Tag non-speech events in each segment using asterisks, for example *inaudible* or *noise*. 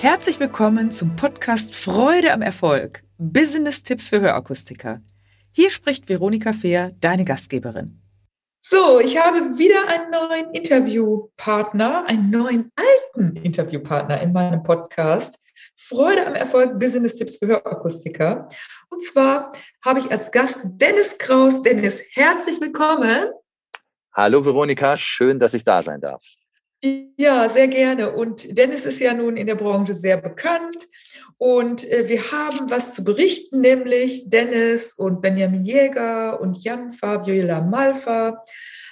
Herzlich willkommen zum Podcast Freude am Erfolg. Business-Tipps für Hörakustiker. Hier spricht Veronika Fehr, deine Gastgeberin. So, ich habe wieder einen neuen Interviewpartner, einen neuen alten Interviewpartner in meinem Podcast. Freude am Erfolg Business-Tipps für Hörakustiker. Und zwar habe ich als Gast Dennis Kraus. Dennis, herzlich willkommen. Hallo Veronika, schön, dass ich da sein darf. Ja, sehr gerne. Und Dennis ist ja nun in der Branche sehr bekannt. Und äh, wir haben was zu berichten, nämlich Dennis und Benjamin Jäger und Jan Fabiola Malfa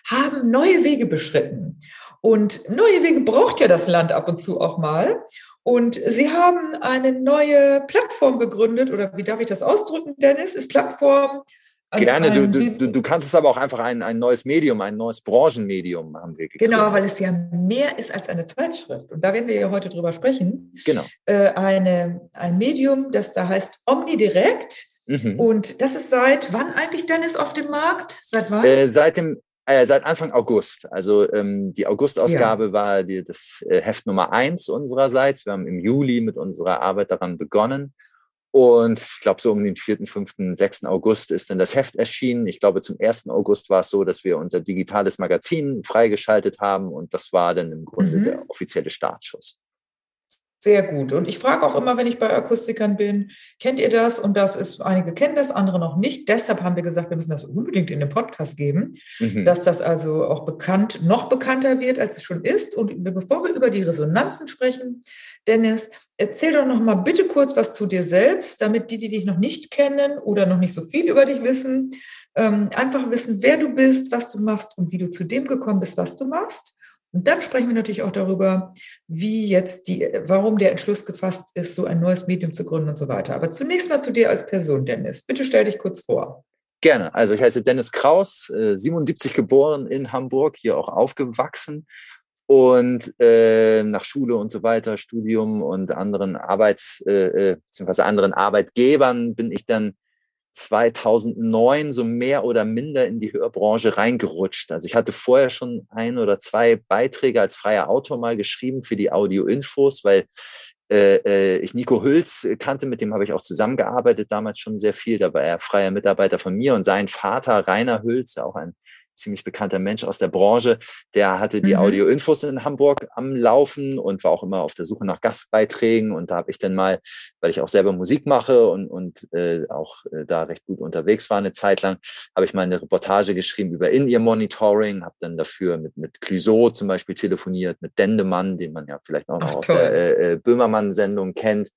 haben neue Wege beschritten. Und neue Wege braucht ja das Land ab und zu auch mal. Und sie haben eine neue Plattform gegründet, oder wie darf ich das ausdrücken, Dennis? Ist Plattform Gerne, du, du, du kannst es aber auch einfach ein, ein neues Medium, ein neues Branchenmedium haben wir gegründet. Genau, weil es ja mehr ist als eine Zeitschrift. Und da werden wir ja heute drüber sprechen. Genau. Äh, eine, ein Medium, das da heißt Omnidirect. Mhm. Und das ist seit wann eigentlich Dennis auf dem Markt? Seit wann? Äh, seit dem äh, seit Anfang August. Also ähm, die August-Ausgabe ja. war die, das äh, Heft Nummer eins unsererseits. Wir haben im Juli mit unserer Arbeit daran begonnen. Und ich glaube, so um den 4., 5., 6. August ist dann das Heft erschienen. Ich glaube, zum 1. August war es so, dass wir unser digitales Magazin freigeschaltet haben und das war dann im Grunde mhm. der offizielle Startschuss. Sehr gut. Und ich frage auch immer, wenn ich bei Akustikern bin, kennt ihr das? Und das ist, einige kennen das, andere noch nicht. Deshalb haben wir gesagt, wir müssen das unbedingt in den Podcast geben, mhm. dass das also auch bekannt, noch bekannter wird, als es schon ist. Und bevor wir über die Resonanzen sprechen, Dennis, erzähl doch noch mal bitte kurz was zu dir selbst, damit die, die dich noch nicht kennen oder noch nicht so viel über dich wissen, ähm, einfach wissen, wer du bist, was du machst und wie du zu dem gekommen bist, was du machst. Und dann sprechen wir natürlich auch darüber, wie jetzt die, warum der Entschluss gefasst ist, so ein neues Medium zu gründen und so weiter. Aber zunächst mal zu dir als Person, Dennis. Bitte stell dich kurz vor. Gerne. Also ich heiße Dennis Kraus, 77 äh, geboren in Hamburg, hier auch aufgewachsen und äh, nach Schule und so weiter, Studium und anderen Arbeits- äh, äh bzw. anderen Arbeitgebern bin ich dann 2009 so mehr oder minder in die Hörbranche reingerutscht. Also ich hatte vorher schon ein oder zwei Beiträge als freier Autor mal geschrieben für die Audio-Infos, weil äh, äh, ich Nico Hülz kannte, mit dem habe ich auch zusammengearbeitet, damals schon sehr viel. Da war er freier Mitarbeiter von mir und sein Vater, Rainer Hülz, auch ein ziemlich bekannter Mensch aus der Branche, der hatte die mhm. Audio-Infos in Hamburg am Laufen und war auch immer auf der Suche nach Gastbeiträgen. Und da habe ich dann mal, weil ich auch selber Musik mache und, und äh, auch äh, da recht gut unterwegs war eine Zeit lang, habe ich mal eine Reportage geschrieben über In-Ear-Monitoring, habe dann dafür mit, mit Clouseau zum Beispiel telefoniert, mit Dendemann, den man ja vielleicht auch noch Ach, aus toll. der äh, äh, Böhmermann-Sendung kennt,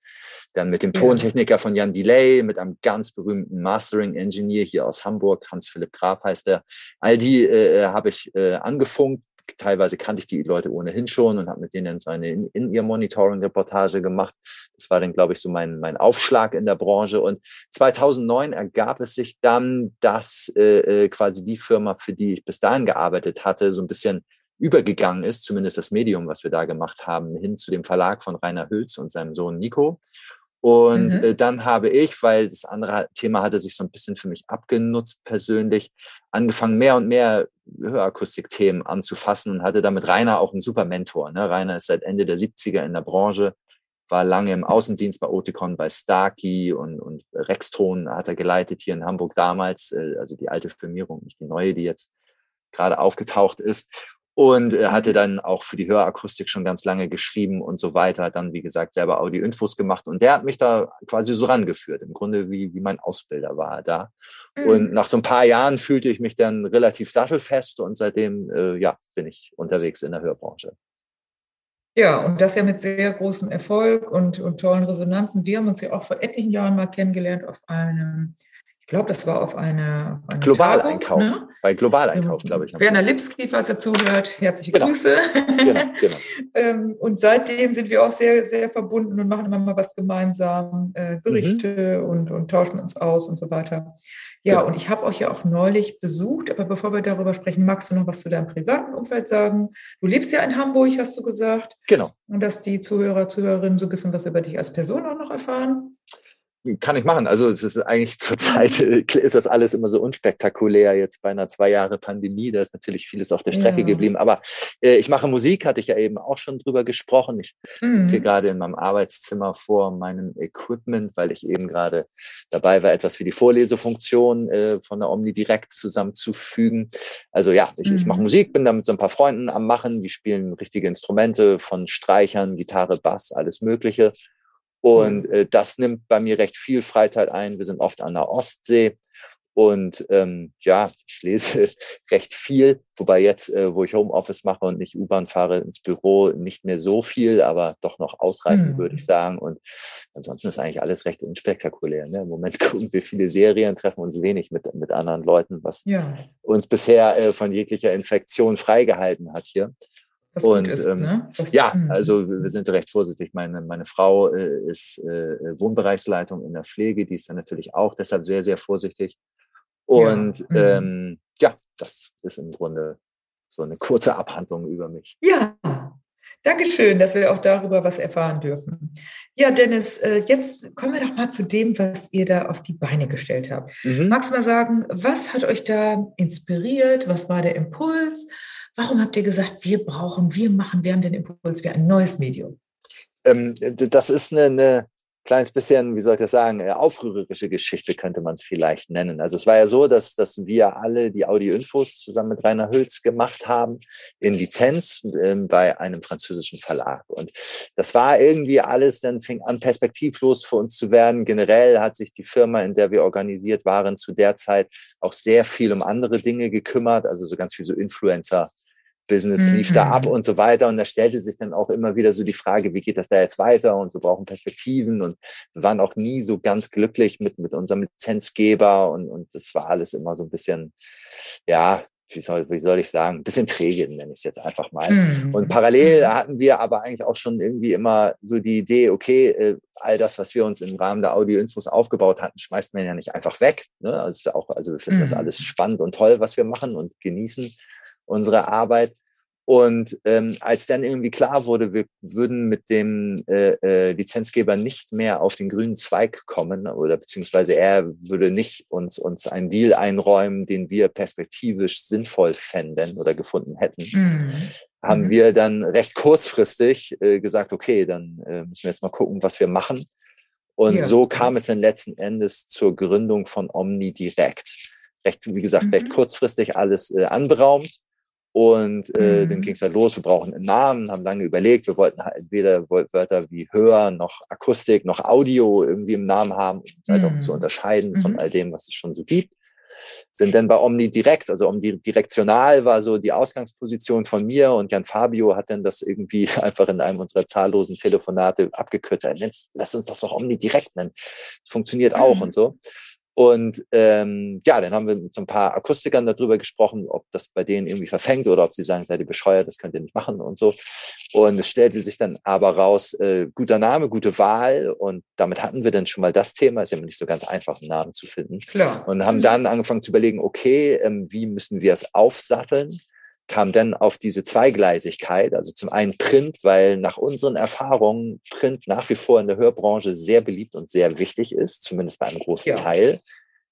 dann mit dem Tontechniker von Jan Delay, mit einem ganz berühmten Mastering-Engineer hier aus Hamburg, Hans-Philipp Graf heißt der. All die die äh, habe ich äh, angefunkt. Teilweise kannte ich die Leute ohnehin schon und habe mit denen so eine in, in ihr Monitoring-Reportage gemacht. Das war dann, glaube ich, so mein, mein Aufschlag in der Branche. Und 2009 ergab es sich dann, dass äh, äh, quasi die Firma, für die ich bis dahin gearbeitet hatte, so ein bisschen übergegangen ist, zumindest das Medium, was wir da gemacht haben, hin zu dem Verlag von Rainer Hülz und seinem Sohn Nico. Und mhm. äh, dann habe ich, weil das andere Thema hatte sich so ein bisschen für mich abgenutzt persönlich, angefangen mehr und mehr Hörakustik-Themen anzufassen und hatte damit Rainer auch einen super Mentor. Ne? Rainer ist seit Ende der 70er in der Branche, war lange im Außendienst bei Oticon, bei Starkey und, und Rexton hat er geleitet hier in Hamburg damals, äh, also die alte Firmierung, nicht die neue, die jetzt gerade aufgetaucht ist und er hatte dann auch für die Hörakustik schon ganz lange geschrieben und so weiter, hat dann, wie gesagt, selber Audio-Infos gemacht und der hat mich da quasi so rangeführt, im Grunde wie, wie mein Ausbilder war er da. Mhm. Und nach so ein paar Jahren fühlte ich mich dann relativ sattelfest und seitdem, äh, ja, bin ich unterwegs in der Hörbranche. Ja, und das ja mit sehr großem Erfolg und, und tollen Resonanzen. Wir haben uns ja auch vor etlichen Jahren mal kennengelernt auf einem glaube, das war auf eine, eine Globaleinkauf. Ne? Bei Globaleinkauf, glaube ich. Werner Lipski, falls er zuhört, herzliche genau. Grüße. Genau, genau. *laughs* Ähm, und seitdem sind wir auch sehr, sehr verbunden und machen immer mal was gemeinsam, äh, Berichte mhm. und, und tauschen uns aus und so weiter. Ja, genau. und ich habe euch ja auch neulich besucht, aber bevor wir darüber sprechen, magst du noch was zu deinem privaten Umfeld sagen? Du lebst ja in Hamburg, hast du gesagt. Genau. Und dass die Zuhörer, Zuhörerinnen so ein bisschen was über dich als Person auch noch erfahren. Kann ich machen. Also es ist eigentlich *laughs* zurzeit äh, ist das alles immer so unspektakulär. Jetzt bei einer zwei Jahre Pandemie, da ist natürlich vieles auf der Strecke ja. geblieben. Aber äh, ich mache Musik, hatte ich ja eben auch schon drüber gesprochen. Ich mhm. sitze hier gerade in meinem Arbeitszimmer vor meinem Equipment, weil ich eben gerade dabei war, etwas für die Vorlesefunktion äh, von der Omni direkt zusammenzufügen. Also ja, ich, mhm. ich mache mhm. Musik, bin da mit so ein paar Freunden am Machen. Die spielen richtige Instrumente von Streichern, Gitarre, Bass, alles Mögliche. Und äh, das nimmt bei mir recht viel Freizeit ein. Wir sind oft an der Ostsee. Und ähm, ja, ich lese *laughs* recht viel, wobei jetzt, äh, wo ich Homeoffice mache und nicht U-Bahn fahre ins Büro, nicht mehr so viel, aber doch noch ausreichend, mhm. würde ich sagen. Und ansonsten ist eigentlich alles recht unspektakulär. Ne? Im Moment *laughs* gucken wir viele Serien, treffen uns wenig mit, mit anderen Leuten, was ja. uns bisher äh, von jeglicher Infektion freigehalten hat hier. Was und ist, ähm, ne? ja, mhm. also wir sind recht vorsichtig. Meine, meine Frau äh, ist äh, Wohnbereichsleitung in der Pflege, die ist dann natürlich auch deshalb sehr, sehr vorsichtig. Und ja, mhm. ähm, ja das ist im Grunde so eine kurze Abhandlung über mich. Ja, Dankeschön, dass wir auch darüber was erfahren dürfen. Ja, Dennis, äh, jetzt kommen wir doch mal zu dem, was ihr da auf die Beine gestellt habt. Mhm. Magst du mal sagen, was hat euch da inspiriert? Was war der Impuls? Warum habt ihr gesagt, wir brauchen, wir machen, wir haben den Impuls für ein neues Medium? Ähm, das ist eine, eine kleines bisschen, wie soll ich das sagen, äh, aufrührerische Geschichte könnte man es vielleicht nennen. Also es war ja so, dass, dass wir alle die Audio-Infos zusammen mit Rainer Hülz gemacht haben in Lizenz ähm, bei einem französischen Verlag. Und das war irgendwie alles, dann fing an perspektivlos für uns zu werden. Generell hat sich die Firma, in der wir organisiert waren, zu der Zeit auch sehr viel um andere Dinge gekümmert, also so ganz viel so Influencer Business lief mhm. da ab mhm. und so weiter. Und da stellte sich dann auch immer wieder so die Frage, wie geht das da jetzt weiter? Und wir brauchen Perspektiven. Und wir waren auch nie so ganz glücklich mit, mit unserem Lizenzgeber. Und, und das war alles immer so ein bisschen, ja, wie soll, wie soll ich sagen, ein bisschen träge, nenne ich es jetzt einfach mal. Mhm. Und parallel mhm. hatten wir aber eigentlich auch schon irgendwie immer so die Idee, okay, äh, all das, was wir uns im Rahmen der Audio-Infos aufgebaut hatten, schmeißt man ja nicht einfach weg. Ne? Also, auch, also wir finden mhm. das alles spannend und toll, was wir machen und genießen unsere Arbeit. Und ähm, als dann irgendwie klar wurde, wir würden mit dem äh, äh, Lizenzgeber nicht mehr auf den grünen Zweig kommen oder beziehungsweise er würde nicht uns, uns einen Deal einräumen, den wir perspektivisch sinnvoll fänden oder gefunden hätten, mhm. haben mhm. wir dann recht kurzfristig äh, gesagt, okay, dann äh, müssen wir jetzt mal gucken, was wir machen. Und ja. so kam es dann letzten Endes zur Gründung von Omni direkt. Recht, wie gesagt, mhm. recht kurzfristig alles äh, anberaumt und äh, mhm. dann ging es halt los, wir brauchen einen Namen, haben lange überlegt, wir wollten halt weder Wörter wie Hör noch Akustik noch Audio irgendwie im Namen haben, um halt auch zu mhm. unterscheiden mhm. von all dem, was es schon so gibt. Sind dann bei Omni direkt, also Omni direktional war so die Ausgangsposition von mir und Jan Fabio hat dann das irgendwie *laughs* einfach in einem unserer zahllosen Telefonate abgekürzt. Lass uns das doch Omni direkt nennen. Das funktioniert auch mhm. und so. Und ähm, ja, dann haben wir mit so ein paar Akustikern darüber gesprochen, ob das bei denen irgendwie verfängt oder ob sie sagen, seid ihr bescheuert, das könnt ihr nicht machen und so. Und es stellte sich dann aber raus, äh, guter Name, gute Wahl. Und damit hatten wir dann schon mal das Thema. Ist ja nicht so ganz einfach, einen Namen zu finden. Klar. Und haben dann angefangen zu überlegen, okay, ähm, wie müssen wir es aufsatteln? Kam dann auf diese Zweigleisigkeit, also zum einen Print, weil nach unseren Erfahrungen Print nach wie vor in der Hörbranche sehr beliebt und sehr wichtig ist, zumindest bei einem großen ja. Teil.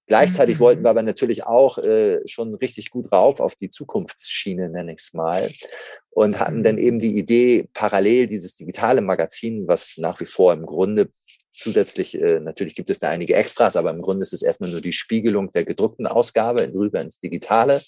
Gleichzeitig mhm. wollten wir aber natürlich auch äh, schon richtig gut rauf auf die Zukunftsschiene, nenne ich es mal, und hatten dann eben die Idee, parallel dieses digitale Magazin, was nach wie vor im Grunde zusätzlich, äh, natürlich gibt es da einige Extras, aber im Grunde ist es erstmal nur die Spiegelung der gedruckten Ausgabe rüber ins Digitale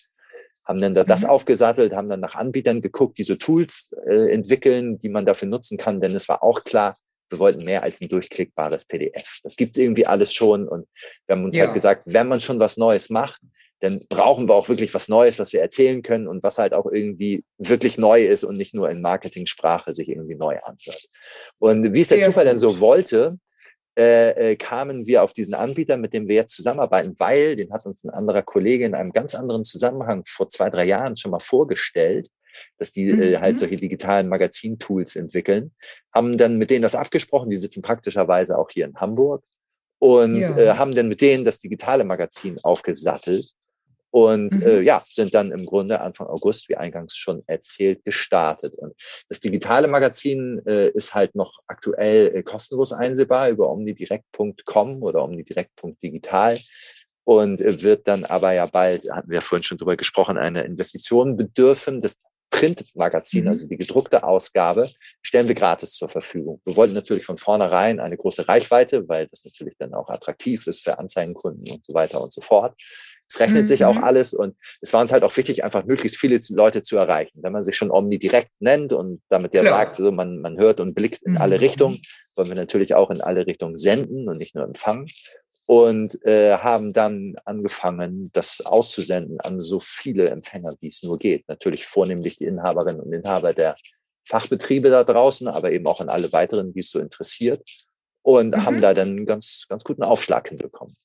haben dann da das mhm. aufgesattelt, haben dann nach Anbietern geguckt, die so Tools äh, entwickeln, die man dafür nutzen kann, denn es war auch klar, wir wollten mehr als ein durchklickbares PDF. Das gibt's irgendwie alles schon und wir haben uns ja. halt gesagt, wenn man schon was Neues macht, dann brauchen wir auch wirklich was Neues, was wir erzählen können und was halt auch irgendwie wirklich neu ist und nicht nur in Marketingsprache sich irgendwie neu anhört. Und wie es der Zufall dann so wollte, äh, äh, kamen wir auf diesen Anbieter, mit dem wir jetzt zusammenarbeiten, weil, den hat uns ein anderer Kollege in einem ganz anderen Zusammenhang vor zwei, drei Jahren schon mal vorgestellt, dass die mhm. äh, halt mhm. solche digitalen Magazintools entwickeln, haben dann mit denen das abgesprochen, die sitzen praktischerweise auch hier in Hamburg und ja. äh, haben dann mit denen das digitale Magazin aufgesattelt und mhm. äh, ja, sind dann im Grunde Anfang August, wie eingangs schon erzählt, gestartet. Und das digitale Magazin äh, ist halt noch aktuell äh, kostenlos einsehbar über omnidirect.com oder omnidirect.digital und äh, wird dann aber ja bald, hatten wir vorhin schon drüber gesprochen, eine Investition bedürfen. Das Printmagazin, mhm. also die gedruckte Ausgabe, stellen wir gratis zur Verfügung. Wir wollten natürlich von vornherein eine große Reichweite, weil das natürlich dann auch attraktiv ist für Anzeigenkunden und so weiter und so fort. Es rechnet mhm. sich auch mhm. alles und es war uns halt auch wichtig, einfach möglichst viele Leute zu erreichen. Wenn man sich schon Omni direkt nennt und damit ja Klar. sagt, so man, man hört und blickt in mhm. alle Richtungen, wollen wir natürlich auch in alle Richtungen senden und nicht nur empfangen und äh, haben dann angefangen, das auszusenden an so viele Empfänger, wie es nur geht. Natürlich vornehmlich die Inhaberinnen und Inhaber der Fachbetriebe da draußen, aber eben auch an alle weiteren, die es so interessiert. Und mhm. haben da dann einen ganz, ganz guten Aufschlag hinbekommen.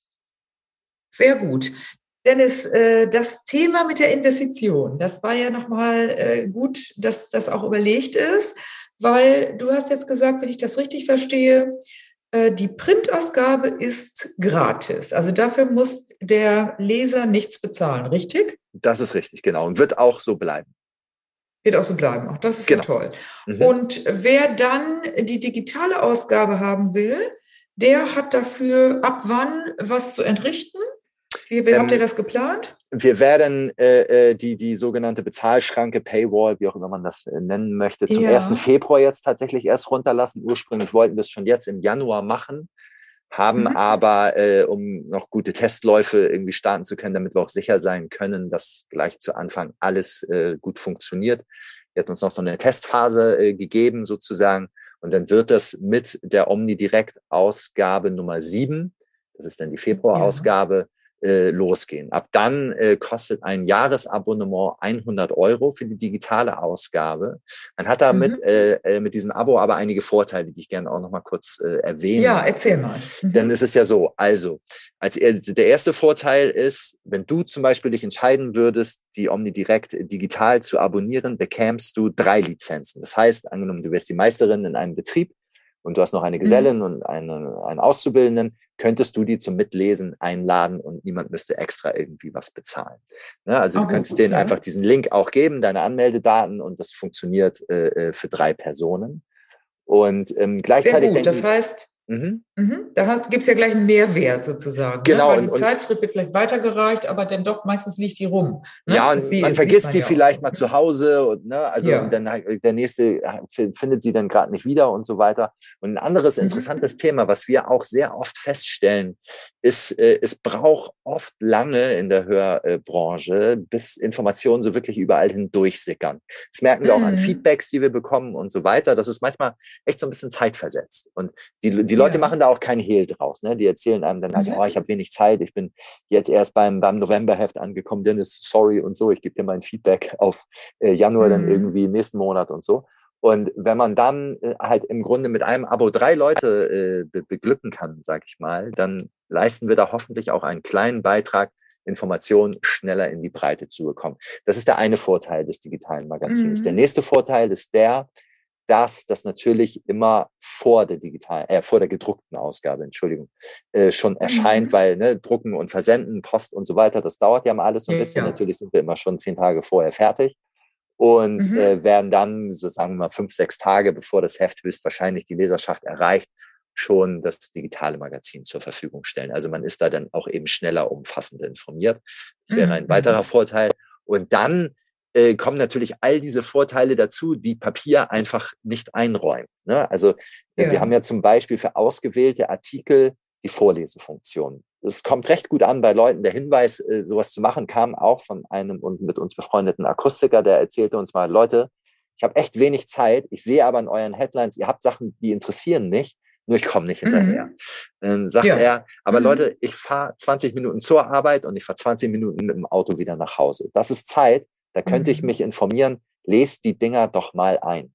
Sehr gut. Dennis, äh, das Thema mit der Investition, das war ja nochmal äh, gut, dass das auch überlegt ist, weil du hast jetzt gesagt, wenn ich das richtig verstehe, die Printausgabe ist gratis. Also dafür muss der Leser nichts bezahlen, richtig? Das ist richtig, genau. Und wird auch so bleiben. Wird auch so bleiben. Auch das ist genau. toll. Mhm. Und wer dann die digitale Ausgabe haben will, der hat dafür ab wann was zu entrichten? Wie, wie ähm, habt ihr das geplant? Wir werden äh, äh, die, die sogenannte Bezahlschranke, Paywall, wie auch immer man das äh, nennen möchte, zum ja. 1. Februar jetzt tatsächlich erst runterlassen. Ursprünglich wollten wir es schon jetzt im Januar machen, haben mhm. aber, äh, um noch gute Testläufe irgendwie starten zu können, damit wir auch sicher sein können, dass gleich zu Anfang alles äh, gut funktioniert. Er hat uns noch so eine Testphase äh, gegeben sozusagen. Und dann wird das mit der Omnidirect-Ausgabe Nummer 7, das ist dann die Februar-Ausgabe, äh, losgehen. Ab dann äh, kostet ein Jahresabonnement 100 Euro für die digitale Ausgabe. Man hat damit mhm. äh, äh, mit diesem Abo aber einige Vorteile, die ich gerne auch noch mal kurz äh, erwähne. Ja, erzähl mal. Mhm. Denn es ist ja so, also als der erste Vorteil ist, wenn du zum Beispiel dich entscheiden würdest, die Omnidirect digital zu abonnieren, bekämst du drei Lizenzen. Das heißt, angenommen, du wärst die Meisterin in einem Betrieb, und du hast noch eine Gesellin mhm. und eine, einen Auszubildenden, könntest du die zum Mitlesen einladen und niemand müsste extra irgendwie was bezahlen. Ne? Also okay, du könntest denen ja. einfach diesen Link auch geben, deine Anmeldedaten und das funktioniert äh, äh für drei Personen. Und ähm, gleichzeitig. Sehr gut. Das heißt, Mhm. Mhm. Da gibt es ja gleich einen Mehrwert sozusagen. Ne? Genau. Ne? Weil die und, Zeitschrift wird vielleicht weitergereicht, aber dann doch meistens liegt die rum. Ne? Ja, und sie, man vergisst sie vielleicht mal zu Hause und ne, also ja. dann der nächste findet sie dann gerade nicht wieder und so weiter. Und ein anderes mhm. interessantes Thema, was wir auch sehr oft feststellen, ist, äh, es braucht oft lange in der Hörbranche, bis Informationen so wirklich überall hin durchsickern. Das merken wir auch an mhm. Feedbacks, die wir bekommen und so weiter. Das ist manchmal echt so ein bisschen zeitversetzt. Und die, die Leute ja. machen da auch kein Hehl draus. Ne? Die erzählen einem dann halt, mhm. oh, ich habe wenig Zeit, ich bin jetzt erst beim, beim Novemberheft angekommen, Dennis, sorry und so, ich gebe dir mein Feedback auf äh, Januar mhm. dann irgendwie nächsten Monat und so. Und wenn man dann äh, halt im Grunde mit einem Abo drei Leute äh, be beglücken kann, sag ich mal, dann leisten wir da hoffentlich auch einen kleinen Beitrag, Informationen schneller in die Breite zu bekommen. Das ist der eine Vorteil des digitalen Magazins. Mhm. Der nächste Vorteil ist der, dass das natürlich immer vor der digitalen, äh, vor der gedruckten Ausgabe, Entschuldigung, äh, schon erscheint, mhm. weil ne, drucken und versenden, Post und so weiter, das dauert ja mal alles so ein bisschen. Ja. Natürlich sind wir immer schon zehn Tage vorher fertig und mhm. äh, werden dann, so sagen wir mal, fünf, sechs Tage, bevor das Heft höchstwahrscheinlich die Leserschaft erreicht, schon das digitale Magazin zur Verfügung stellen. Also man ist da dann auch eben schneller umfassender informiert. Das wäre ein mhm. weiterer Vorteil. Und dann äh, kommen natürlich all diese Vorteile dazu, die Papier einfach nicht einräumt. Ne? Also ja. wir haben ja zum Beispiel für ausgewählte Artikel die Vorlesefunktion. Es kommt recht gut an bei Leuten. Der Hinweis, äh, sowas zu machen, kam auch von einem und mit uns befreundeten Akustiker, der erzählte uns mal, Leute, ich habe echt wenig Zeit. Ich sehe aber in euren Headlines, ihr habt Sachen, die interessieren mich, nur ich komme nicht hinterher. Mhm. Dann sagt ja. er, aber mhm. Leute, ich fahre 20 Minuten zur Arbeit und ich fahre 20 Minuten mit dem Auto wieder nach Hause. Das ist Zeit, da könnte mhm. ich mich informieren, lest die Dinger doch mal ein.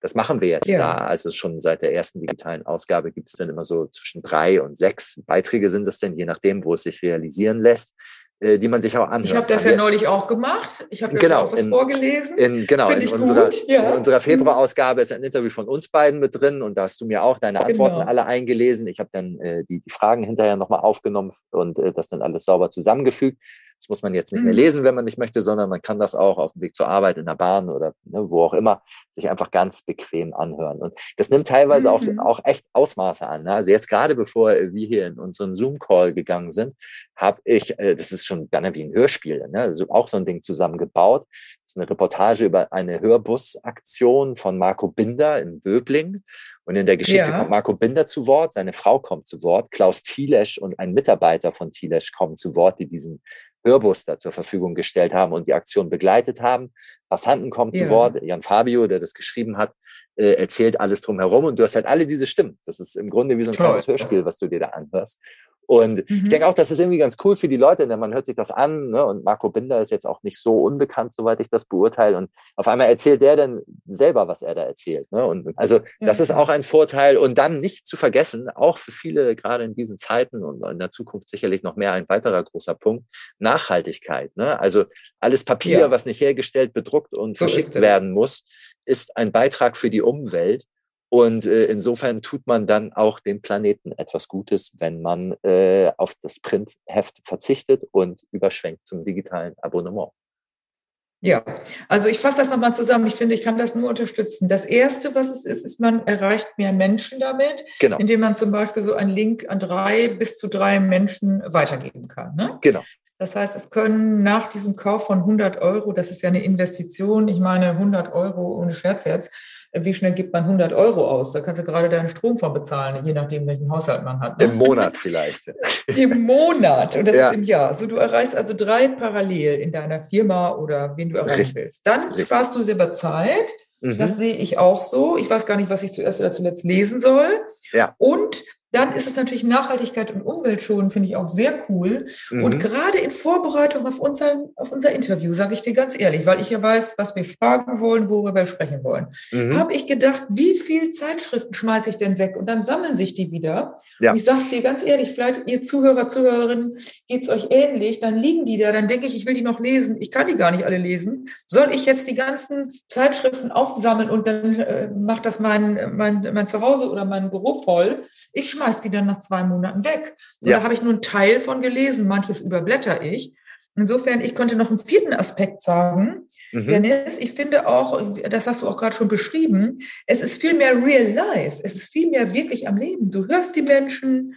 Das machen wir jetzt ja. da. Also schon seit der ersten digitalen Ausgabe gibt es dann immer so zwischen drei und sechs Beiträge sind es denn, je nachdem, wo es sich realisieren lässt, äh, die man sich auch anhört. Ich habe das ja neulich auch gemacht. Ich habe genau, auch was in, vorgelesen. In, genau, in unserer, ja. in unserer Februarausgabe ist ein Interview von uns beiden mit drin und da hast du mir auch deine Antworten genau. alle eingelesen. Ich habe dann äh, die, die Fragen hinterher nochmal aufgenommen und äh, das dann alles sauber zusammengefügt. Das muss man jetzt nicht mehr mhm. lesen, wenn man nicht möchte, sondern man kann das auch auf dem Weg zur Arbeit, in der Bahn oder ne, wo auch immer, sich einfach ganz bequem anhören. Und das nimmt teilweise mhm. auch, auch echt Ausmaße an. Ne? Also jetzt gerade bevor wir hier in unseren Zoom-Call gegangen sind, habe ich, äh, das ist schon gerne wie ein Hörspiel, ne? also auch so ein Ding zusammengebaut. Das ist eine Reportage über eine Hörbus-Aktion von Marco Binder in Böbling. Und in der Geschichte ja. kommt Marco Binder zu Wort, seine Frau kommt zu Wort, Klaus Thielesch und ein Mitarbeiter von Thielesch kommen zu Wort, die diesen Hörbus da zur Verfügung gestellt haben und die Aktion begleitet haben. Passanten kommen ja. zu Wort, Jan Fabio, der das geschrieben hat, äh, erzählt alles drumherum und du hast halt alle diese Stimmen. Das ist im Grunde wie so ein kleines Hörspiel, was du dir da anhörst. Und mhm. ich denke auch, das ist irgendwie ganz cool für die Leute, denn man hört sich das an. Ne? Und Marco Binder ist jetzt auch nicht so unbekannt, soweit ich das beurteile. Und auf einmal erzählt der dann selber, was er da erzählt. Ne? Und also das ja. ist auch ein Vorteil. Und dann nicht zu vergessen, auch für viele gerade in diesen Zeiten und in der Zukunft sicherlich noch mehr ein weiterer großer Punkt, Nachhaltigkeit. Ne? Also alles Papier, ja. was nicht hergestellt, bedruckt und so verschickt werden muss, ist ein Beitrag für die Umwelt. Und äh, insofern tut man dann auch dem Planeten etwas Gutes, wenn man äh, auf das Printheft verzichtet und überschwenkt zum digitalen Abonnement. Ja, also ich fasse das nochmal zusammen. Ich finde, ich kann das nur unterstützen. Das Erste, was es ist, ist, man erreicht mehr Menschen damit, genau. indem man zum Beispiel so einen Link an drei bis zu drei Menschen weitergeben kann. Ne? Genau. Das heißt, es können nach diesem Kauf von 100 Euro, das ist ja eine Investition, ich meine 100 Euro ohne Scherz jetzt, wie schnell gibt man 100 Euro aus? Da kannst du gerade deinen Strom von bezahlen, je nachdem, welchen Haushalt man hat. Ne? Im Monat vielleicht. *laughs* Im Monat und das ja. ist im Jahr. So, du erreichst also drei parallel in deiner Firma oder wen du erreichen willst. Dann Richtig. sparst du selber Zeit. Mhm. Das sehe ich auch so. Ich weiß gar nicht, was ich zuerst oder zuletzt lesen soll. Ja. Und dann ist es natürlich Nachhaltigkeit und Umweltschonen, finde ich auch sehr cool. Mhm. Und gerade in Vorbereitung auf, unseren, auf unser Interview, sage ich dir ganz ehrlich, weil ich ja weiß, was wir fragen wollen, worüber wir sprechen wollen, mhm. habe ich gedacht, wie viel Zeitschriften schmeiße ich denn weg? Und dann sammeln sich die wieder. Ja. Und ich sage es dir ganz ehrlich, vielleicht ihr Zuhörer, Zuhörerinnen, geht es euch ähnlich, dann liegen die da, dann denke ich, ich will die noch lesen. Ich kann die gar nicht alle lesen. Soll ich jetzt die ganzen Zeitschriften aufsammeln und dann äh, macht das mein, mein, mein Zuhause oder mein Büro voll? Ich schmeiß die dann nach zwei Monaten weg. Ja. da habe ich nur einen Teil von gelesen, manches überblätter ich. Insofern, ich konnte noch einen vierten Aspekt sagen. Mhm. Dennis, ich finde auch, das hast du auch gerade schon beschrieben, es ist viel mehr real life. Es ist viel mehr wirklich am Leben. Du hörst die Menschen,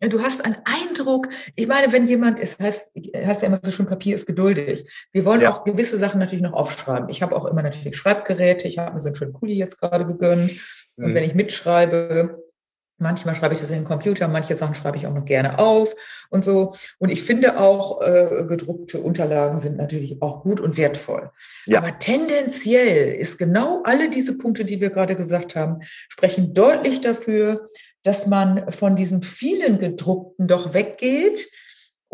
Du hast einen Eindruck. Ich meine, wenn jemand, es heißt, heißt ja immer so schön, Papier ist geduldig. Wir wollen ja. auch gewisse Sachen natürlich noch aufschreiben. Ich habe auch immer natürlich Schreibgeräte. Ich habe mir so einen schönen Kuli jetzt gerade gegönnt. Und mhm. wenn ich mitschreibe, Manchmal schreibe ich das in den Computer, manche Sachen schreibe ich auch noch gerne auf und so. Und ich finde auch, äh, gedruckte Unterlagen sind natürlich auch gut und wertvoll. Ja. Aber tendenziell ist genau alle diese Punkte, die wir gerade gesagt haben, sprechen deutlich dafür, dass man von diesen vielen gedruckten doch weggeht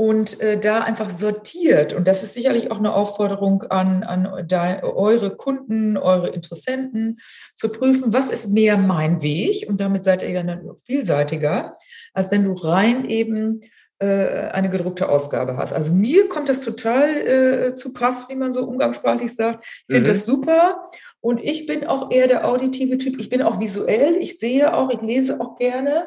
und äh, da einfach sortiert. Und das ist sicherlich auch eine Aufforderung an, an da, eure Kunden, eure Interessenten zu prüfen, was ist mehr mein Weg? Und damit seid ihr dann vielseitiger, als wenn du rein eben äh, eine gedruckte Ausgabe hast. Also mir kommt das total äh, zu Pass, wie man so umgangssprachlich sagt. Ich finde mhm. das super. Und ich bin auch eher der auditive Typ. Ich bin auch visuell. Ich sehe auch, ich lese auch gerne.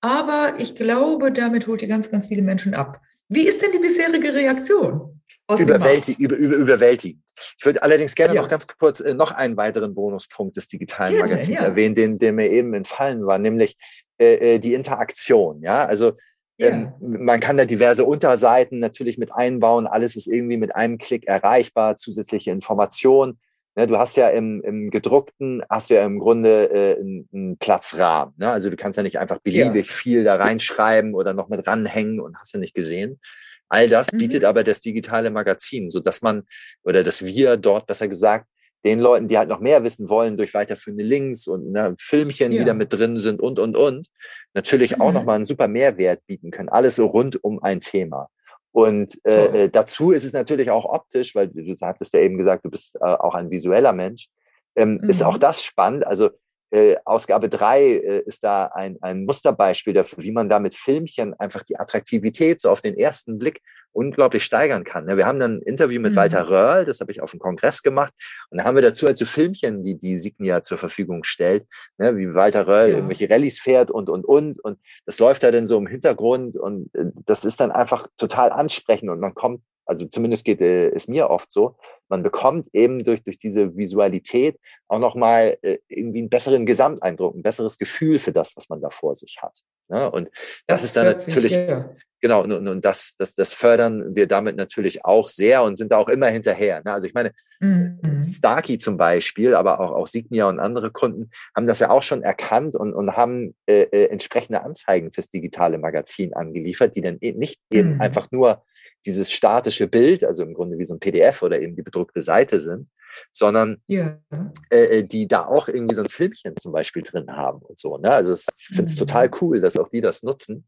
Aber ich glaube, damit holt ihr ganz, ganz viele Menschen ab. Wie ist denn die bisherige Reaktion? Überwältig, über, über, überwältigend. Ich würde allerdings gerne ja. noch ganz kurz äh, noch einen weiteren Bonuspunkt des digitalen gerne, Magazins ja. erwähnen, den, der mir eben entfallen war, nämlich äh, äh die Interaktion. Ja, also ähm, man kann da diverse Unterseiten natürlich mit einbauen. Alles ist irgendwie mit einem Klick erreichbar, zusätzliche Informationen. Ne, du hast ja im, im gedruckten, hast du ja im Grunde äh, einen, einen Platzrahmen. Ne? Also du kannst ja nicht einfach beliebig ja. viel da reinschreiben oder noch mit ranhängen und hast ja nicht gesehen. All das mhm. bietet aber das digitale Magazin, so dass man oder dass wir dort besser gesagt den Leuten, die halt noch mehr wissen wollen, durch weiterführende Links und ne, Filmchen, ja. die da mit drin sind und, und, und, natürlich mhm. auch nochmal einen super Mehrwert bieten können. Alles so rund um ein Thema. Und äh, äh, dazu ist es natürlich auch optisch, weil du hattest ja eben gesagt, du bist äh, auch ein visueller Mensch, ähm, mhm. ist auch mhm. das spannend. Also äh, Ausgabe drei äh, ist da ein, ein Musterbeispiel dafür, wie man da mit Filmchen einfach die Attraktivität so auf den ersten Blick unglaublich steigern kann. Ne? Wir haben dann ein Interview mit mhm. Walter Röhrl, das habe ich auf dem Kongress gemacht, und da haben wir dazu halt so Filmchen, die die Signia zur Verfügung stellt, ne? wie Walter Röhrl ja. irgendwelche Rallyes fährt und, und, und, und das läuft da dann so im Hintergrund und äh, das ist dann einfach total ansprechend und man kommt Also zumindest geht äh, es mir oft so. Man bekommt eben durch, durch diese Visualität auch nochmal äh, irgendwie einen besseren Gesamteindruck, ein besseres Gefühl für das, was man da vor sich hat. Ne? Und das, das ist dann natürlich, genau, und, und das, das, das fördern wir damit natürlich auch sehr und sind da auch immer hinterher. Ne? Also ich meine, mhm. Starkey zum Beispiel, aber auch, auch Signia und andere Kunden haben das ja auch schon erkannt und, und haben äh, äh, entsprechende Anzeigen fürs digitale Magazin angeliefert, die dann e-, nicht eben mhm. einfach nur dieses statische Bild, also im Grunde wie so ein PDF oder eben die bedruckte Seite sind, sondern yeah. äh, die da auch irgendwie so ein Filmchen zum Beispiel drin haben und so. Ne? Also ich finde es mhm. total cool, dass auch die das nutzen.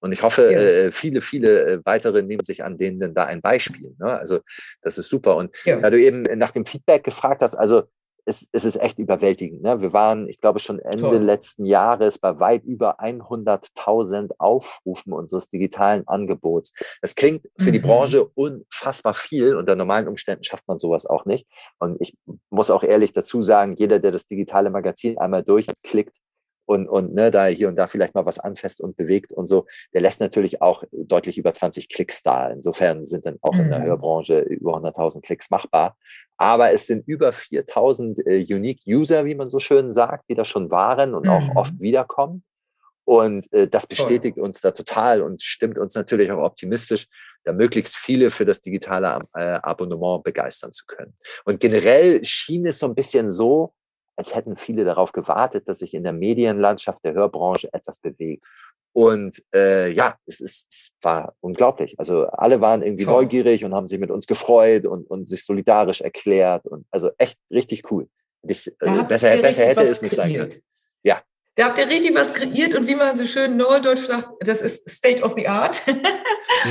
Und ich hoffe, ja. äh, viele, viele äh, weitere nehmen sich an denen da ein Beispiel. Ne? Also das ist super. Und ja. da du eben nach dem Feedback gefragt hast, also es, es ist echt überwältigend. Ne? Wir waren, ich glaube, schon Ende Toll. letzten Jahres bei weit über 100.000 Aufrufen unseres digitalen Angebots. Das klingt für mhm. die Branche unfassbar viel. Unter normalen Umständen schafft man sowas auch nicht. Und ich muss auch ehrlich dazu sagen, jeder, der das digitale Magazin einmal durchklickt, und, und ne, da hier und da vielleicht mal was anfasst und bewegt und so, der lässt natürlich auch deutlich über 20 Klicks da. Insofern sind dann auch mhm. in der mhm. Hörbranche über 100.000 Klicks machbar. Aber es sind über 4000 äh, Unique User, wie man so schön sagt, die da schon waren und mhm. auch oft wiederkommen. Und äh, das bestätigt uns da total und stimmt uns natürlich auch optimistisch, da möglichst viele für das digitale äh, Abonnement begeistern zu können. Und generell schien es so ein bisschen so, als hätten viele darauf gewartet, dass sich in der Medienlandschaft der Hörbranche etwas bewegt. Und äh, ja, es, ist, es war unglaublich. Also alle waren irgendwie Toll. neugierig und haben sich mit uns gefreut und, und sich solidarisch erklärt. Und also echt richtig cool. Ich, äh, besser besser hätte es nicht sein können. Ja. Da habt ihr richtig was kreiert und wie man so schön neudeutsch sagt, das ist State of the Art.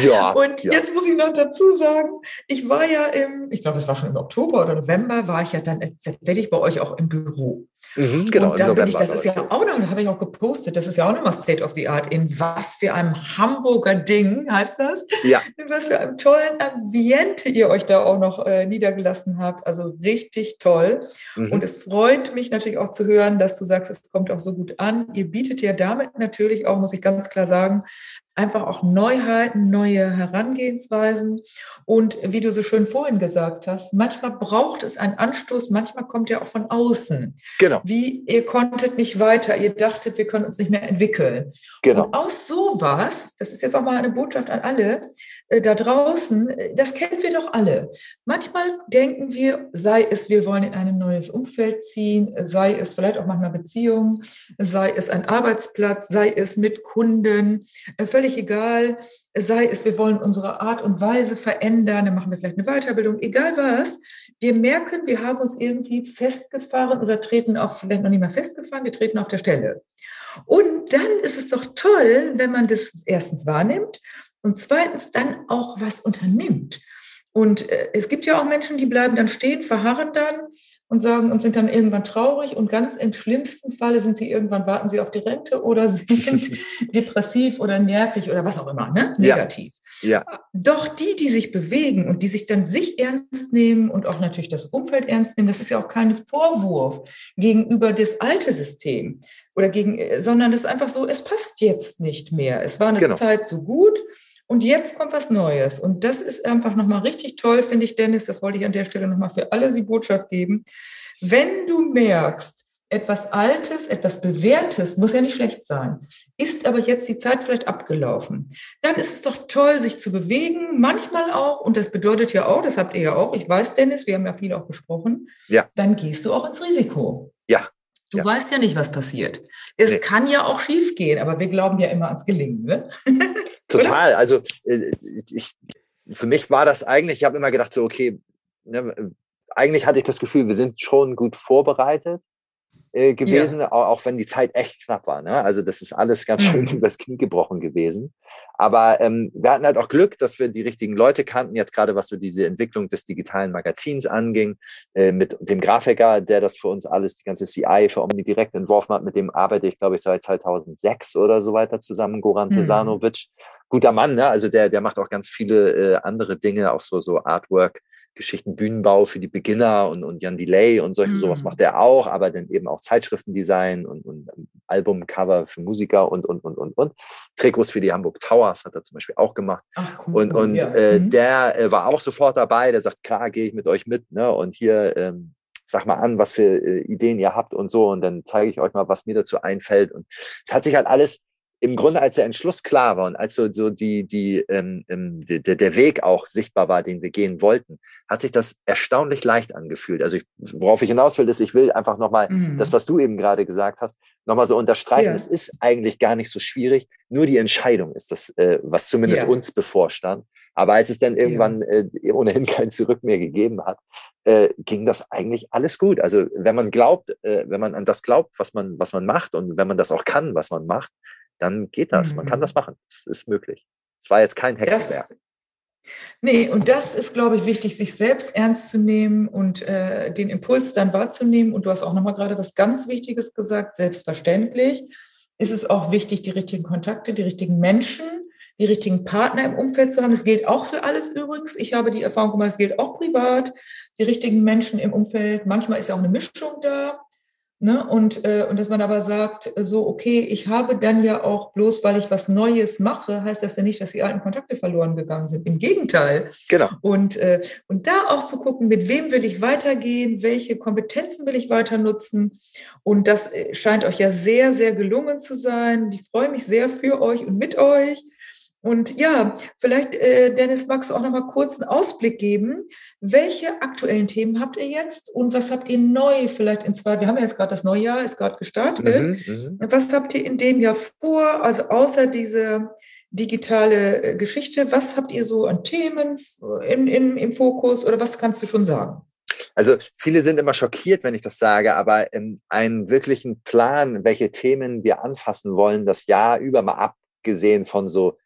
Ja. *laughs* und ja. jetzt muss ich noch dazu sagen, ich war ja im, ich glaube, es war schon im Oktober oder November, war ich ja dann tatsächlich bei euch auch im Büro. Mhm, genau, und dann bin ich, das ist ja auch noch, habe ich auch gepostet, das ist ja auch nochmal State of the Art, in was für einem Hamburger Ding heißt das? Ja. In was für einem tollen Ambiente ihr euch da auch noch äh, niedergelassen habt. Also richtig toll. Mhm. Und es freut mich natürlich auch zu hören, dass du sagst, es kommt auch so gut an. Ihr bietet ja damit natürlich auch, muss ich ganz klar sagen, einfach auch Neuheiten, neue Herangehensweisen. Und wie du so schön vorhin gesagt hast, manchmal braucht es einen Anstoß, manchmal kommt er auch von außen. Genau. Wie ihr konntet nicht weiter, ihr dachtet, wir können uns nicht mehr entwickeln. Genau. Und aus sowas, das ist jetzt auch mal eine Botschaft an alle äh, da draußen, äh, das kennen wir doch alle. Manchmal denken wir, sei es, wir wollen in ein neues Umfeld ziehen, sei es vielleicht auch manchmal Beziehungen, sei es ein Arbeitsplatz, sei es mit Kunden, äh, völlig egal, sei es, wir wollen unsere Art und Weise verändern, dann machen wir vielleicht eine Weiterbildung, egal was. Wir merken, wir haben uns irgendwie festgefahren oder treten auf, vielleicht noch nicht mehr festgefahren, wir treten auf der Stelle. Und dann ist es doch toll, wenn man das erstens wahrnimmt und zweitens dann auch was unternimmt. Und äh, es gibt ja auch Menschen, die bleiben dann stehen, verharren dann und sagen und sind dann irgendwann traurig und ganz im schlimmsten Falle sind sie irgendwann, warten sie auf die Rente oder *laughs* sind depressiv oder nervig oder was auch immer, ne? Negativ. Ja. ja. Doch die, die sich bewegen und die sich dann sich ernst nehmen und auch natürlich das Umfeld ernst nehmen, das ist ja auch kein Vorwurf gegenüber das alte System oder gegen, äh, sondern das ist einfach so, es passt jetzt nicht mehr. Es war eine genau. Zeit so gut und jetzt kommt was Neues. Und das ist einfach nochmal richtig toll, finde ich, Dennis. Das wollte ich an der Stelle nochmal für alle die Botschaft geben. Wenn du merkst, etwas Altes, etwas Bewährtes, muss ja nicht schlecht sein, ist aber jetzt die Zeit vielleicht abgelaufen, dann ist es doch toll, sich zu bewegen, manchmal auch, und das bedeutet ja auch, das habt ihr ja auch, ich weiß, Dennis, wir haben ja viel auch besprochen, ja. dann gehst du auch ins Risiko. Ja. Du ja. weißt ja nicht, was passiert. Es nee. kann ja auch schief gehen, aber wir glauben ja immer ans Gelingen. Ne? *laughs* Total. Also äh, ich, für mich war das eigentlich, ich habe immer gedacht, so, okay, ne, eigentlich hatte ich das Gefühl, wir sind schon gut vorbereitet äh, gewesen, ja. auch, auch, wenn die Zeit echt knapp war. Ne? Also das ist alles ganz schön mhm. *laughs* übers Knie gebrochen gewesen. Aber ähm, wir hatten halt auch Glück, dass wir die richtigen Leute kannten, jetzt gerade was so diese Entwicklung des digitalen Magazins anging, äh, mit dem Grafiker, der das für uns alles, die ganze CI für Omni direkt entworfen hat, mit dem arbeite ich, glaube ich, seit 2006 oder so weiter zusammen, Goran mhm. Tesanovic. Guter Mann, ne? also der, der macht auch ganz viele äh, andere Dinge, auch so, so Artwork Geschichten, Bühnenbau für die Beginner und, und Jan Delay und solche, mhm. sowas macht er auch, aber dann eben auch Zeitschriftendesign und, und Albumcover für Musiker und, und, und, und, und. Trikots für die Hamburg Towers hat er zum Beispiel auch gemacht. Ach, cool, und und ja. äh, mhm. der äh, war auch sofort dabei, der sagt, klar, gehe ich mit euch mit, ne? Und hier, ähm, sag mal an, was für äh, Ideen ihr habt und so. Und dann zeige ich euch mal, was mir dazu einfällt. Und es hat sich halt alles im Grunde, als der Entschluss klar war und als so, so die, die, ähm, ähm der, der Weg auch sichtbar war, den wir gehen wollten, hat sich das erstaunlich leicht angefühlt. Also ich, worauf ich hinaus will, ist, ich will einfach nochmal mhm. das, was du eben gerade gesagt hast, nochmal so unterstreichen. Ja. Es ist eigentlich gar nicht so schwierig. Nur die Entscheidung ist das, äh, was zumindest ja. uns bevorstand. Aber als es dann irgendwann ja. äh, ohnehin kein Zurück mehr gegeben hat, äh, ging das eigentlich alles gut. Also wenn man glaubt, äh, wenn man an das glaubt, was man, was man macht und wenn man das auch kann, was man macht, dann geht das. Mhm. Man kann mhm. das machen. Es ist möglich. Es war jetzt kein Hexenwerk. Nee, und das ist, glaube ich, wichtig, sich selbst ernst zu nehmen und äh, den Impuls dann wahrzunehmen. Und du hast auch nochmal gerade was ganz Wichtiges gesagt, selbstverständlich ist es auch wichtig, die richtigen Kontakte, die richtigen Menschen, die richtigen Partner im Umfeld zu haben. Das gilt auch für alles übrigens. Ich habe die Erfahrung gemacht, es gilt auch privat, die richtigen Menschen im Umfeld. Manchmal ist ja auch eine Mischung da. Ne? Und, äh, und dass man aber sagt, so, okay, ich habe dann ja auch bloß, weil ich was Neues mache, heißt das ja nicht, dass die alten Kontakte verloren gegangen sind. Im Gegenteil. Genau. Und, äh, und da auch zu gucken, mit wem will ich weitergehen, welche Kompetenzen will ich weiter nutzen. Und das äh, scheint euch ja sehr, sehr gelungen zu sein. Ich freue mich sehr für euch und mit euch. Und ja, vielleicht, äh, Dennis, magst du auch noch mal kurz einen Ausblick geben. Welche aktuellen Themen habt ihr jetzt und was habt ihr neu vielleicht in zwei, wir haben ja jetzt gerade das Neujahr, ist gerade gestartet. Mhm, mhm, was habt ihr in dem Jahr vor? Also außer diese digitale äh, Geschichte, was habt ihr so an Themen in, in, im Fokus oder was kannst du schon sagen? Also viele sind immer schockiert, wenn ich das sage, aber ähm, einen wirklichen Plan, welche Themen wir anfassen wollen, das Jahr über mal abgesehen von so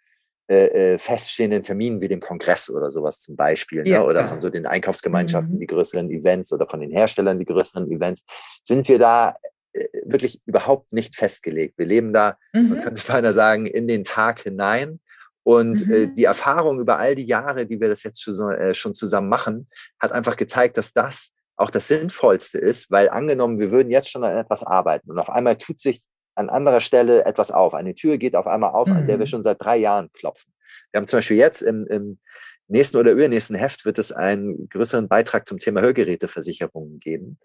äh, äh, feststehenden Terminen wie dem Kongress oder sowas zum Beispiel, ne? ja, ne? oder von so den Einkaufsgemeinschaften, mhm. die größeren Events oder von den Herstellern, die größeren Events, sind wir da äh, wirklich überhaupt nicht festgelegt. Wir leben da, mhm. man könnte beinahe sagen, in den Tag hinein. Und mhm. äh, die Erfahrung über all die Jahre, die wir das jetzt schon, äh, schon zusammen machen, hat einfach gezeigt, dass das auch das Sinnvollste ist, weil angenommen, wir würden jetzt schon an etwas arbeiten und auf einmal tut sich an anderer Stelle etwas auf. Eine Tür geht auf einmal auf, mhm. an der wir mhm. schon seit drei Jahren klopfen. Wir haben zum Beispiel jetzt im, im nächsten oder übernächsten Heft wird es einen größeren Beitrag zum Thema Hörgeräteversicherungen geben.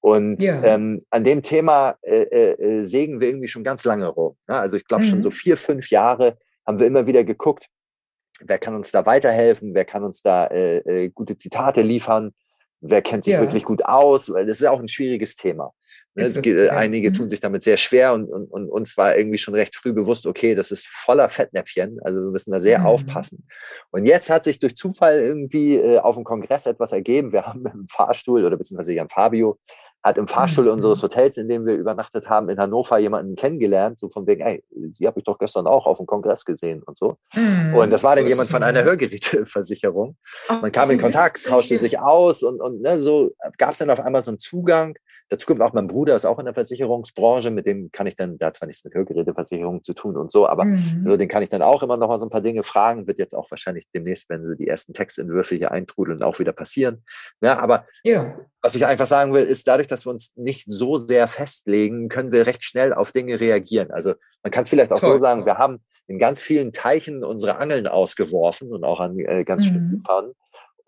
Und ja. ähm, an dem Thema äh, äh, sägen wir irgendwie schon ganz lange rum. Ja, also ich glaube mhm. schon so vier, fünf Jahre haben wir immer wieder geguckt, wer kann uns da weiterhelfen, wer kann uns da äh, äh, gute Zitate liefern, wer kennt sich ja. wirklich gut aus, weil das ist auch ein schwieriges Thema. Ne? Es, ja. Einige mhm. tun sich damit sehr schwer und, und, und uns war irgendwie schon recht früh bewusst, okay, das ist voller Fettnäpfchen, also wir müssen da sehr mhm. aufpassen. Und jetzt hat sich durch Zufall irgendwie äh, auf dem Kongress etwas ergeben. Wir haben im Fahrstuhl oder beziehungsweise Jan Fabio hat im Fahrstuhl mhm. unseres Hotels, in dem wir übernachtet haben, in Hannover jemanden kennengelernt, so von wegen, ey, sie habe ich doch gestern auch auf dem Kongress gesehen und so. Mhm. Und das war dann so jemand von einer Hörgeräteversicherung. Man kam in Kontakt, tauschte sich aus und, und ne, so gab es dann auf einmal so einen Zugang. Dazu kommt auch mein Bruder, ist auch in der Versicherungsbranche, mit dem kann ich dann, hat zwar nichts mit Hörgeräteversicherung zu tun und so, aber mhm. so, den kann ich dann auch immer noch mal so ein paar Dinge fragen. Wird jetzt auch wahrscheinlich demnächst, wenn so die ersten Textentwürfe hier eintrudeln, auch wieder passieren. Ja, aber ja. was ich einfach sagen will, ist dadurch, dass wir uns nicht so sehr festlegen, können wir recht schnell auf Dinge reagieren. Also man kann es vielleicht auch Toll. so sagen, wir haben in ganz vielen Teichen unsere Angeln ausgeworfen und auch an äh, ganz mhm. vielen Pannen.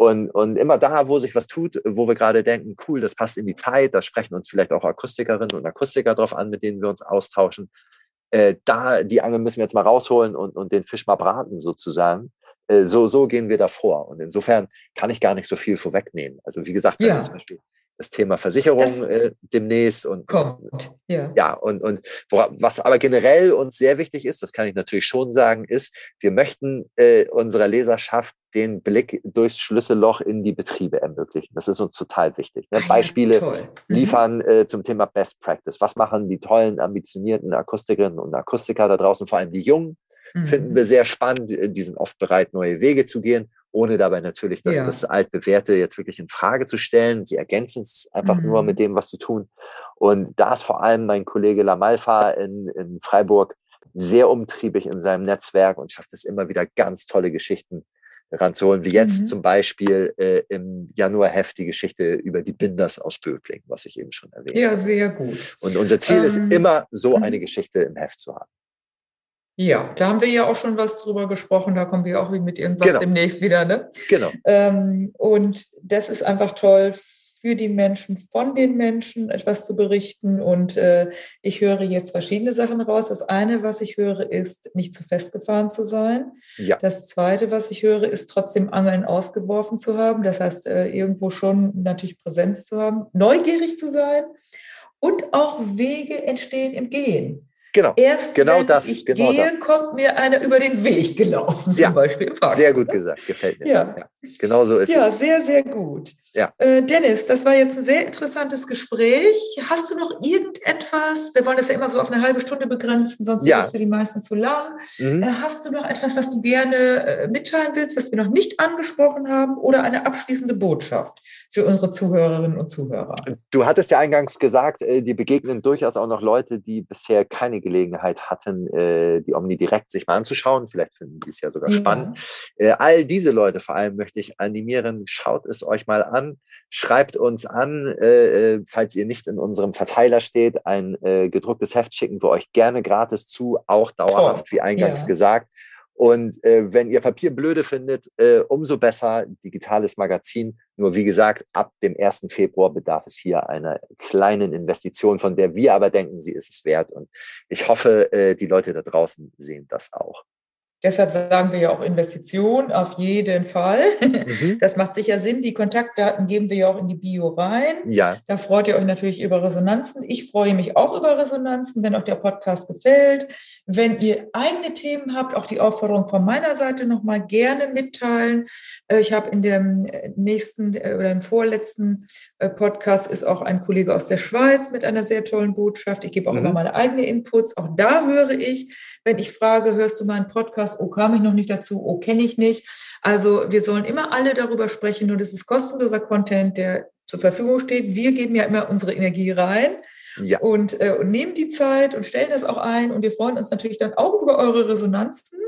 Und, und immer da, wo sich was tut, wo wir gerade denken, cool, das passt in die Zeit, da sprechen uns vielleicht auch Akustikerinnen und Akustiker drauf an, mit denen wir uns austauschen. Äh, da, die Angel müssen wir jetzt mal rausholen und, und den Fisch mal braten sozusagen. Äh, so, so gehen wir davor. Und insofern kann ich gar nicht so viel vorwegnehmen. Also wie gesagt, ja. zum Beispiel das Thema Versicherung äh, demnächst und kommt. Ja. ja, und, und was aber generell uns sehr wichtig ist, das kann ich natürlich schon sagen, ist, wir möchten äh, unserer Leserschaft den Blick durchs Schlüsselloch in die Betriebe ermöglichen. Das ist uns total wichtig. Ne? Ah, Beispiele ja, mhm. liefern äh, zum Thema Best Practice. Was machen die tollen, ambitionierten Akustikerinnen und Akustiker da draußen, vor allem die Jungen, mhm. finden wir sehr spannend. Die sind oft bereit, neue Wege zu gehen ohne dabei natürlich das, ja. das Altbewährte jetzt wirklich in Frage zu stellen. Sie ergänzen es einfach mhm. nur mit dem, was sie tun. Und da ist vor allem mein Kollege Lamalfa in, in Freiburg sehr umtriebig in seinem Netzwerk und schafft es immer wieder ganz tolle Geschichten ranzuholen, wie jetzt mhm. zum Beispiel äh, im Januar-Heft die Geschichte über die Binders aus Böbling, was ich eben schon erwähnt habe. Ja, sehr gut. Und unser Ziel ähm, ist immer, so mhm. eine Geschichte im Heft zu haben. Ja, da haben wir ja auch schon was drüber gesprochen. Da kommen wir auch mit irgendwas genau. demnächst wieder. Ne? Genau. Ähm, und das ist einfach toll für die Menschen, von den Menschen etwas zu berichten. Und äh, ich höre jetzt verschiedene Sachen raus. Das eine, was ich höre, ist, nicht zu festgefahren zu sein. Ja. Das zweite, was ich höre, ist trotzdem Angeln ausgeworfen zu haben. Das heißt, äh, irgendwo schon natürlich Präsenz zu haben, neugierig zu sein und auch Wege entstehen im Gehen. Genau. Erst genau wenn das, ich genau gehe, das. kommt mir einer über den Weg gelaufen, ja, zum Beispiel im Park. Sehr gut gesagt, gefällt mir. Ja. ja. Genau so ist ja, es. Ja, sehr, sehr gut. Ja. Äh, Dennis, das war jetzt ein sehr interessantes Gespräch. Hast du noch irgendetwas? Wir wollen das ja immer so auf eine halbe Stunde begrenzen, sonst ja. wird es für die meisten zu lang. Mhm. Äh, hast du noch etwas, was du gerne äh, mitteilen willst, was wir noch nicht angesprochen haben oder eine abschließende Botschaft für unsere Zuhörerinnen und Zuhörer? Du hattest ja eingangs gesagt, äh, die begegnen durchaus auch noch Leute, die bisher keine Gelegenheit hatten, äh, die Omni direkt sich mal anzuschauen. Vielleicht finden die es ja sogar ja. spannend. Äh, all diese Leute vor allem möchte ich animieren, schaut es euch mal an schreibt uns an, äh, äh, falls ihr nicht in unserem Verteiler steht, ein äh, gedrucktes Heft schicken wir euch gerne gratis zu, auch dauerhaft, Toll. wie eingangs ja. gesagt. Und äh, wenn ihr Papier blöde findet, äh, umso besser, digitales Magazin. Nur wie gesagt, ab dem 1. Februar bedarf es hier einer kleinen Investition, von der wir aber denken, sie ist es wert. Und ich hoffe, äh, die Leute da draußen sehen das auch. Deshalb sagen wir ja auch Investition auf jeden Fall. Mhm. Das macht sicher Sinn. Die Kontaktdaten geben wir ja auch in die Bio rein. Ja. Da freut ihr euch natürlich über Resonanzen. Ich freue mich auch über Resonanzen, wenn euch der Podcast gefällt. Wenn ihr eigene Themen habt, auch die Aufforderung von meiner Seite nochmal gerne mitteilen. Äh, ich habe in dem nächsten äh, oder im vorletzten äh, Podcast ist auch ein Kollege aus der Schweiz mit einer sehr tollen Botschaft. Ich gebe auch mhm. immer meine eigenen Inputs. Auch da höre ich, wenn ich frage, hörst du meinen Podcast? Oh, kam ich noch nicht dazu? Oh, kenne ich nicht. Also wir sollen immer alle darüber sprechen und es ist kostenloser Content, der zur Verfügung steht. Wir geben ja immer unsere Energie rein. Ja. Und, äh, und nehmen die Zeit und stellen das auch ein. Und wir freuen uns natürlich dann auch über eure Resonanzen.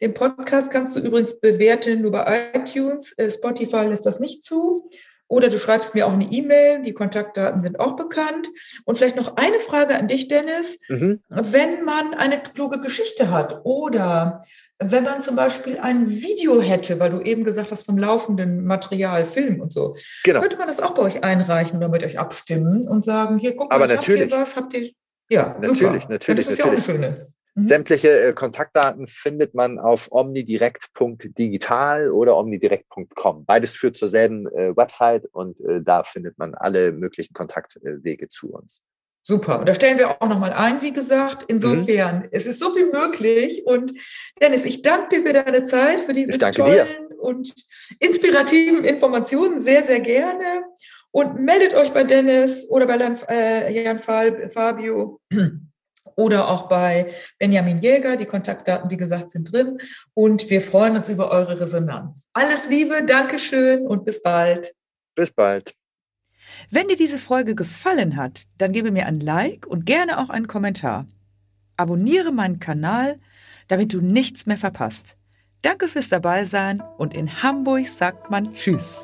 Den Podcast kannst du übrigens bewerten nur bei iTunes. Äh, Spotify lässt das nicht zu. Oder du schreibst mir auch eine E-Mail, die Kontaktdaten sind auch bekannt. Und vielleicht noch eine Frage an dich, Dennis. Mhm. Wenn man eine kluge Geschichte hat oder wenn man zum Beispiel ein Video hätte, weil du eben gesagt hast vom laufenden Material, Film und so, genau. könnte man das auch bei euch einreichen oder mit euch abstimmen und sagen, hier, guck mal, Aber natürlich. habt ihr was, habt ihr... Ja, natürlich, super. natürlich, ja, das ist natürlich. ja auch eine schöne. Mhm. Sämtliche äh, Kontaktdaten findet man auf omnidirekt.digital oder omnidirekt.com. Beides führt zur selben äh, Website und äh, da findet man alle möglichen Kontaktwege zu uns. Super. Und da stellen wir auch nochmal ein, wie gesagt. Insofern, mhm. es ist so viel möglich. Und Dennis, ich danke dir für deine Zeit, für diese tollen dir. und inspirativen Informationen sehr, sehr gerne. Und meldet euch bei Dennis oder bei Jan, äh, Jan Fabio oder auch bei Benjamin Jäger. Die Kontaktdaten, wie gesagt, sind drin. Und wir freuen uns über eure Resonanz. Alles Liebe, Dankeschön und bis bald. Bis bald. Wenn dir diese Folge gefallen hat, dann gebe mir ein Like und gerne auch einen Kommentar. Abonniere meinen Kanal, damit du nichts mehr verpasst. Danke fürs Dabeisein und in Hamburg sagt man Tschüss.